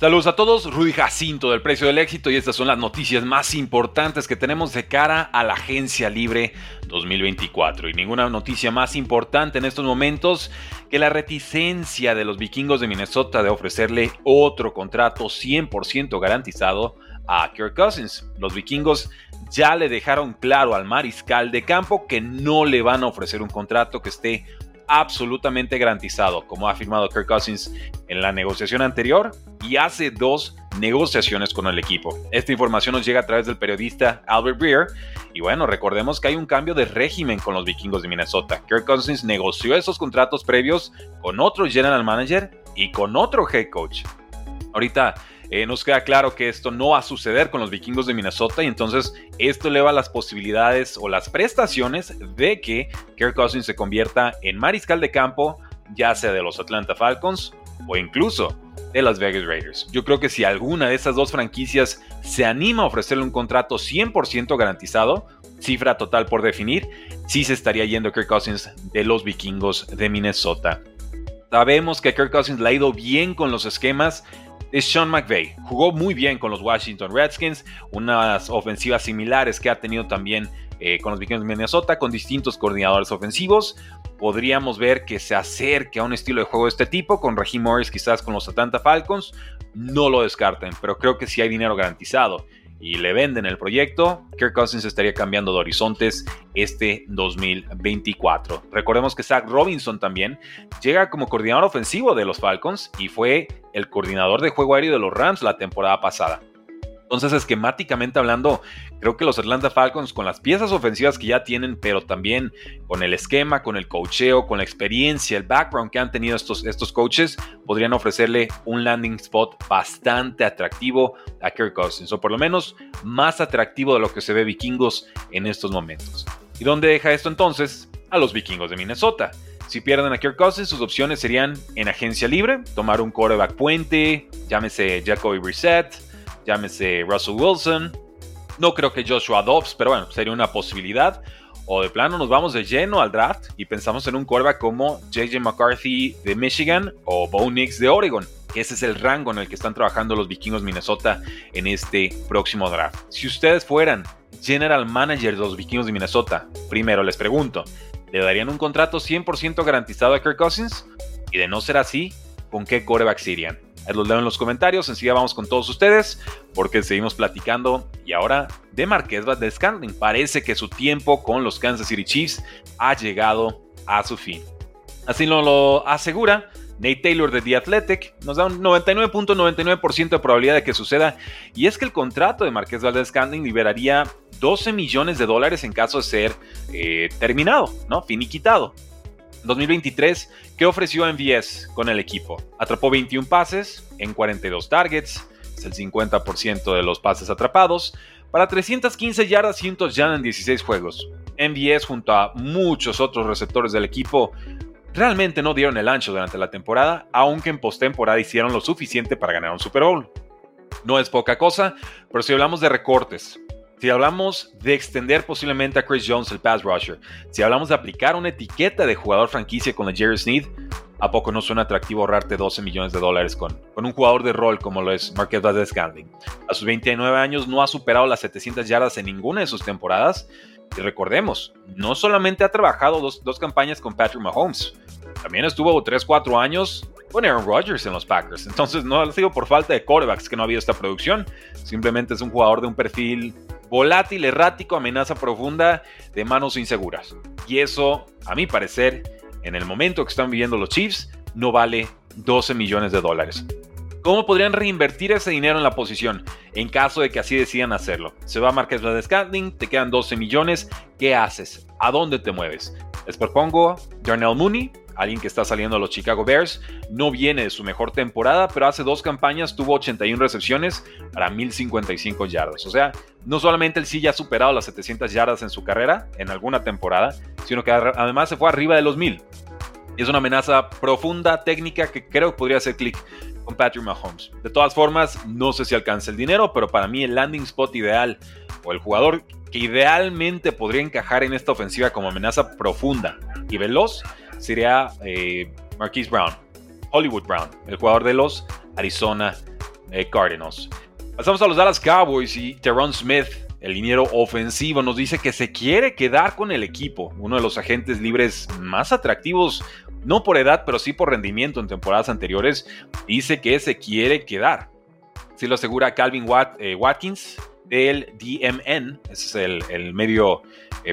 Saludos a todos, Rudy Jacinto del Precio del Éxito y estas son las noticias más importantes que tenemos de cara a la Agencia Libre 2024. Y ninguna noticia más importante en estos momentos que la reticencia de los vikingos de Minnesota de ofrecerle otro contrato 100% garantizado a Kirk Cousins. Los vikingos ya le dejaron claro al mariscal de campo que no le van a ofrecer un contrato que esté absolutamente garantizado, como ha afirmado Kirk Cousins en la negociación anterior y hace dos negociaciones con el equipo. Esta información nos llega a través del periodista Albert Breer y bueno, recordemos que hay un cambio de régimen con los vikingos de Minnesota. Kirk Cousins negoció esos contratos previos con otro general manager y con otro head coach. Ahorita eh, nos queda claro que esto no va a suceder con los vikingos de Minnesota y entonces esto eleva las posibilidades o las prestaciones de que Kirk Cousins se convierta en mariscal de campo, ya sea de los Atlanta Falcons o incluso de las Vegas Raiders. Yo creo que si alguna de esas dos franquicias se anima a ofrecerle un contrato 100% garantizado, cifra total por definir, sí se estaría yendo Kirk Cousins de los vikingos de Minnesota. Sabemos que Kirk Cousins le ha ido bien con los esquemas es Sean McVay. Jugó muy bien con los Washington Redskins, unas ofensivas similares que ha tenido también eh, con los Vikings de Minnesota, con distintos coordinadores ofensivos. Podríamos ver que se acerque a un estilo de juego de este tipo, con Raheem Morris quizás con los Atlanta Falcons. No lo descarten, pero creo que sí hay dinero garantizado y le venden el proyecto, Kirk Cousins estaría cambiando de horizontes este 2024. Recordemos que Zach Robinson también llega como coordinador ofensivo de los Falcons y fue el coordinador de juego aéreo de los Rams la temporada pasada. Entonces, esquemáticamente hablando, creo que los Atlanta Falcons, con las piezas ofensivas que ya tienen, pero también con el esquema, con el cocheo, con la experiencia, el background que han tenido estos, estos coaches, podrían ofrecerle un landing spot bastante atractivo a Kirk Cousins, o por lo menos más atractivo de lo que se ve vikingos en estos momentos. ¿Y dónde deja esto entonces? A los vikingos de Minnesota. Si pierden a Kirk Cousins, sus opciones serían en agencia libre, tomar un quarterback puente, llámese Jacoby Brissett, llámese Russell Wilson. No creo que Joshua Dobbs, pero bueno, sería una posibilidad. O de plano nos vamos de lleno al draft y pensamos en un quarterback como JJ McCarthy de Michigan o Bo Nix de Oregon. Ese es el rango en el que están trabajando los vikingos Minnesota en este próximo draft. Si ustedes fueran general manager de los vikingos de Minnesota, primero les pregunto, ¿le darían un contrato 100% garantizado a Kirk Cousins? Y de no ser así, ¿con qué quarterback irían? Los leo en los comentarios. Enseguida vamos con todos ustedes porque seguimos platicando. Y ahora de Marqués de. Parece que su tiempo con los Kansas City Chiefs ha llegado a su fin. Así lo, lo asegura Nate Taylor de The Athletic nos da un 99.99% de probabilidad de que suceda, y es que el contrato de Marqués Valdez Scantling liberaría 12 millones de dólares en caso de ser eh, terminado, ¿no? Finiquitado. 2023, ¿qué ofreció MVS con el equipo? Atrapó 21 pases en 42 targets, es el 50% de los pases atrapados, para 315 yardas y ya en 16 juegos. MVS junto a muchos otros receptores del equipo realmente no dieron el ancho durante la temporada, aunque en postemporada hicieron lo suficiente para ganar un Super Bowl. No es poca cosa, pero si hablamos de recortes, si hablamos de extender posiblemente a Chris Jones el pass rusher, si hablamos de aplicar una etiqueta de jugador franquicia con la Jerry Sneed, ¿a poco no suena atractivo ahorrarte 12 millones de dólares con, con un jugador de rol como lo es Marquez Valdez Scantling? A sus 29 años no ha superado las 700 yardas en ninguna de sus temporadas. Y recordemos, no solamente ha trabajado dos, dos campañas con Patrick Mahomes, también estuvo 3-4 años con Aaron Rodgers en los Packers. Entonces no ha sido por falta de quarterbacks que no ha habido esta producción. Simplemente es un jugador de un perfil volátil, errático, amenaza profunda de manos inseguras. Y eso, a mi parecer, en el momento que están viviendo los Chiefs, no vale 12 millones de dólares. ¿Cómo podrían reinvertir ese dinero en la posición en caso de que así decidan hacerlo? Se va Marqués de Scantling, te quedan 12 millones, ¿qué haces? ¿A dónde te mueves? Les propongo Darnell Mooney, alguien que está saliendo a los Chicago Bears. No viene de su mejor temporada, pero hace dos campañas tuvo 81 recepciones para 1055 yardas. O sea, no solamente él sí ya ha superado las 700 yardas en su carrera en alguna temporada, sino que además se fue arriba de los 1000. Es una amenaza profunda, técnica, que creo que podría hacer clic con Patrick Mahomes. De todas formas, no sé si alcanza el dinero, pero para mí el landing spot ideal o el jugador que idealmente podría encajar en esta ofensiva como amenaza profunda y veloz sería eh, Marquise Brown, Hollywood Brown, el jugador de los Arizona eh, Cardinals. Pasamos a los Dallas Cowboys y Teron Smith, el liniero ofensivo, nos dice que se quiere quedar con el equipo, uno de los agentes libres más atractivos, no por edad, pero sí por rendimiento en temporadas anteriores, dice que se quiere quedar. Si lo asegura Calvin eh, Watkins del DMN, es el, medio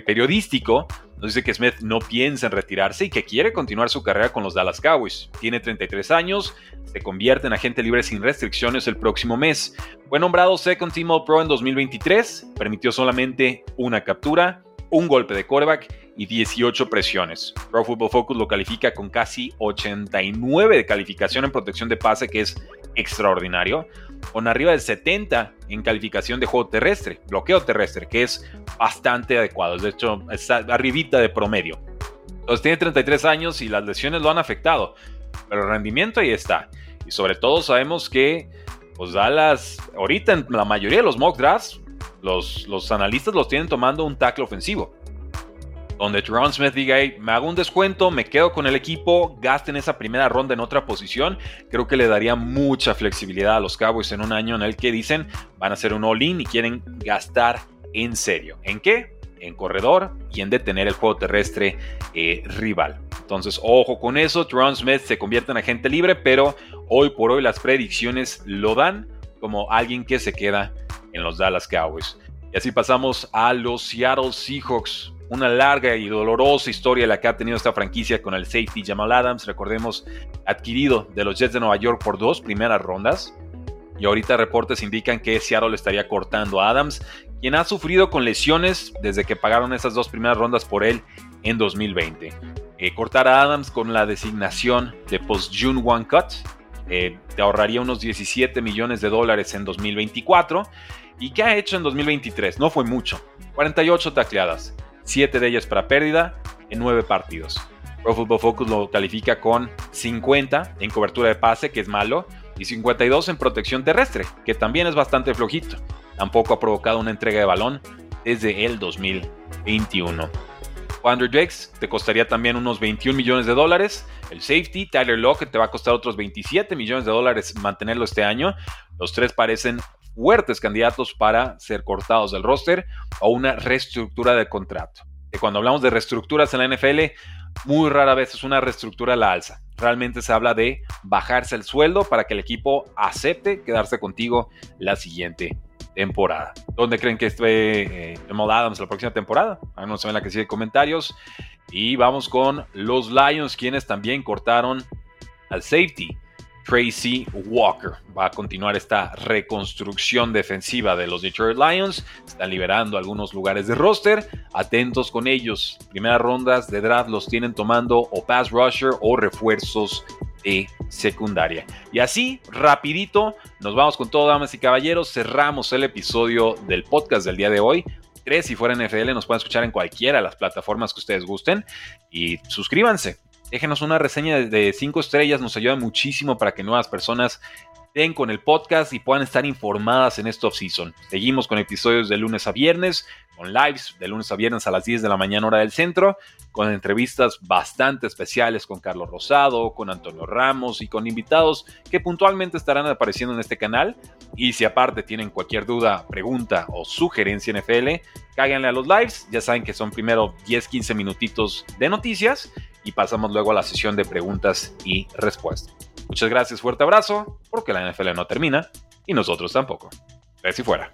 periodístico, nos dice que Smith no piensa en retirarse y que quiere continuar su carrera con los Dallas Cowboys. Tiene 33 años, se convierte en agente libre sin restricciones el próximo mes. Fue nombrado Second Team All Pro en 2023, permitió solamente una captura, un golpe de quarterback y 18 presiones. Pro Football Focus lo califica con casi 89 de calificación en protección de pase, que es extraordinario, con arriba del 70 en calificación de juego terrestre, bloqueo terrestre, que es bastante adecuado, de hecho está arribita de promedio. Entonces tiene 33 años y las lesiones lo han afectado, pero el rendimiento ahí está. Y sobre todo sabemos que pues Dallas, ahorita en la mayoría de los mock drafts, los, los analistas los tienen tomando un tackle ofensivo donde Tron Smith diga, me hago un descuento, me quedo con el equipo, gasten esa primera ronda en otra posición, creo que le daría mucha flexibilidad a los Cowboys en un año en el que dicen van a hacer un all-in y quieren gastar en serio. ¿En qué? En corredor y en detener el juego terrestre eh, rival. Entonces, ojo con eso, Tron Smith se convierte en agente libre, pero hoy por hoy las predicciones lo dan como alguien que se queda en los Dallas Cowboys. Y así pasamos a los Seattle Seahawks una larga y dolorosa historia la que ha tenido esta franquicia con el safety Jamal Adams, recordemos, adquirido de los Jets de Nueva York por dos primeras rondas. Y ahorita reportes indican que Seattle estaría cortando a Adams, quien ha sufrido con lesiones desde que pagaron esas dos primeras rondas por él en 2020. Eh, cortar a Adams con la designación de Post-June One Cut eh, te ahorraría unos 17 millones de dólares en 2024. ¿Y qué ha hecho en 2023? No fue mucho. 48 tacleadas, 7 de ellas para pérdida en 9 partidos. Pro Football Focus lo califica con 50 en cobertura de pase, que es malo, y 52 en protección terrestre, que también es bastante flojito. Tampoco ha provocado una entrega de balón desde el 2021. Andrew Jakes te costaría también unos 21 millones de dólares. El safety, Tyler Lockett, te va a costar otros 27 millones de dólares mantenerlo este año. Los tres parecen fuertes candidatos para ser cortados del roster o una reestructura de contrato. Cuando hablamos de reestructuras en la NFL, muy rara vez es una reestructura a la alza. Realmente se habla de bajarse el sueldo para que el equipo acepte quedarse contigo la siguiente temporada. ¿Dónde creen que esté eh, Adams la próxima temporada? Háganos en la que sigue comentarios. Y vamos con los Lions, quienes también cortaron al safety Tracy Walker. Va a continuar esta reconstrucción defensiva de los Detroit Lions. Están liberando algunos lugares de roster. Atentos con ellos. Primeras rondas de draft los tienen tomando o pass rusher o refuerzos de secundaria. Y así, rapidito, nos vamos con todo, damas y caballeros. Cerramos el episodio del podcast del día de hoy. Tres, si fuera NFL, nos pueden escuchar en cualquiera de las plataformas que ustedes gusten. Y suscríbanse Déjenos una reseña de 5 estrellas, nos ayuda muchísimo para que nuevas personas den con el podcast y puedan estar informadas en esta off-season. Seguimos con episodios de lunes a viernes, con lives de lunes a viernes a las 10 de la mañana hora del centro, con entrevistas bastante especiales con Carlos Rosado, con Antonio Ramos y con invitados que puntualmente estarán apareciendo en este canal. Y si aparte tienen cualquier duda, pregunta o sugerencia NFL, cáiganle a los lives. Ya saben que son primero 10-15 minutitos de noticias y pasamos luego a la sesión de preguntas y respuestas. Muchas gracias, fuerte abrazo, porque la NFL no termina y nosotros tampoco. Ver si fuera.